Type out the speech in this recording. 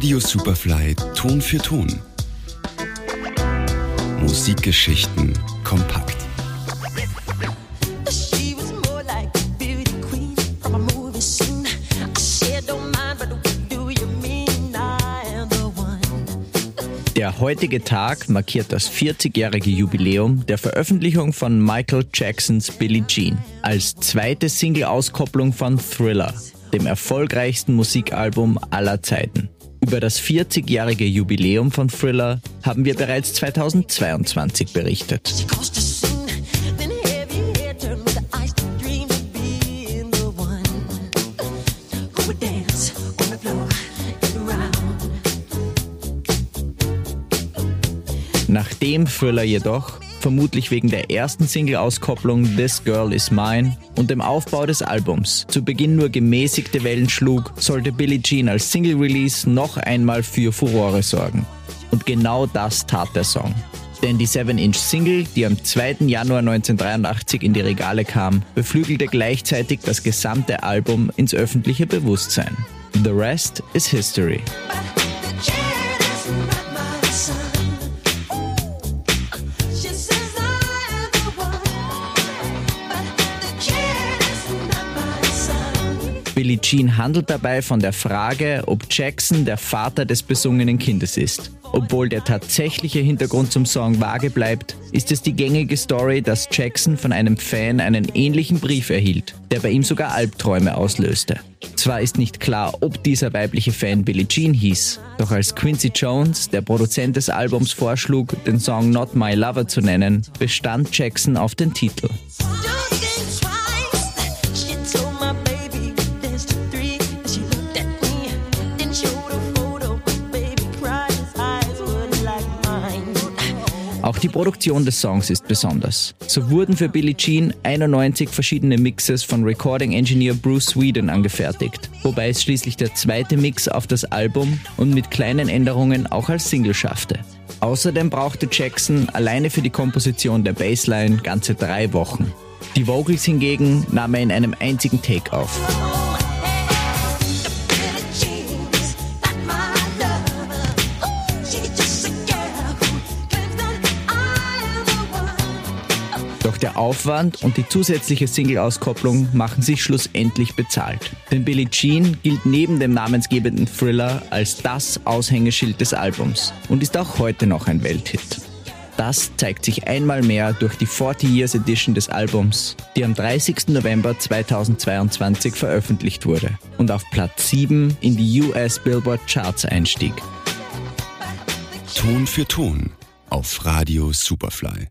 Radio Superfly Ton für Ton. Musikgeschichten kompakt. Der heutige Tag markiert das 40-jährige Jubiläum der Veröffentlichung von Michael Jacksons Billie Jean als zweite Single-Auskopplung von Thriller, dem erfolgreichsten Musikalbum aller Zeiten. Über das 40-jährige Jubiläum von Thriller haben wir bereits 2022 berichtet. Nachdem Thriller jedoch, vermutlich wegen der ersten Single-Auskopplung This Girl Is Mine und dem Aufbau des Albums, zu Beginn nur gemäßigte Wellen schlug, sollte Billie Jean als Single-Release noch einmal für Furore sorgen. Und genau das tat der Song. Denn die 7-Inch-Single, die am 2. Januar 1983 in die Regale kam, beflügelte gleichzeitig das gesamte Album ins öffentliche Bewusstsein. The rest is history. Billie Jean handelt dabei von der Frage, ob Jackson der Vater des besungenen Kindes ist. Obwohl der tatsächliche Hintergrund zum Song vage bleibt, ist es die gängige Story, dass Jackson von einem Fan einen ähnlichen Brief erhielt, der bei ihm sogar Albträume auslöste. Zwar ist nicht klar, ob dieser weibliche Fan Billie Jean hieß, doch als Quincy Jones, der Produzent des Albums, vorschlug, den Song Not My Lover zu nennen, bestand Jackson auf den Titel. Auch die Produktion des Songs ist besonders. So wurden für Billie Jean 91 verschiedene Mixes von Recording Engineer Bruce Sweden angefertigt, wobei es schließlich der zweite Mix auf das Album und mit kleinen Änderungen auch als Single schaffte. Außerdem brauchte Jackson alleine für die Komposition der Bassline ganze drei Wochen. Die Vocals hingegen nahm er in einem einzigen Take auf. Doch der Aufwand und die zusätzliche Single-Auskopplung machen sich schlussendlich bezahlt. Denn Billie Jean gilt neben dem namensgebenden Thriller als das Aushängeschild des Albums und ist auch heute noch ein Welthit. Das zeigt sich einmal mehr durch die 40 Years Edition des Albums, die am 30. November 2022 veröffentlicht wurde und auf Platz 7 in die US Billboard Charts einstieg. Ton für Ton auf Radio Superfly.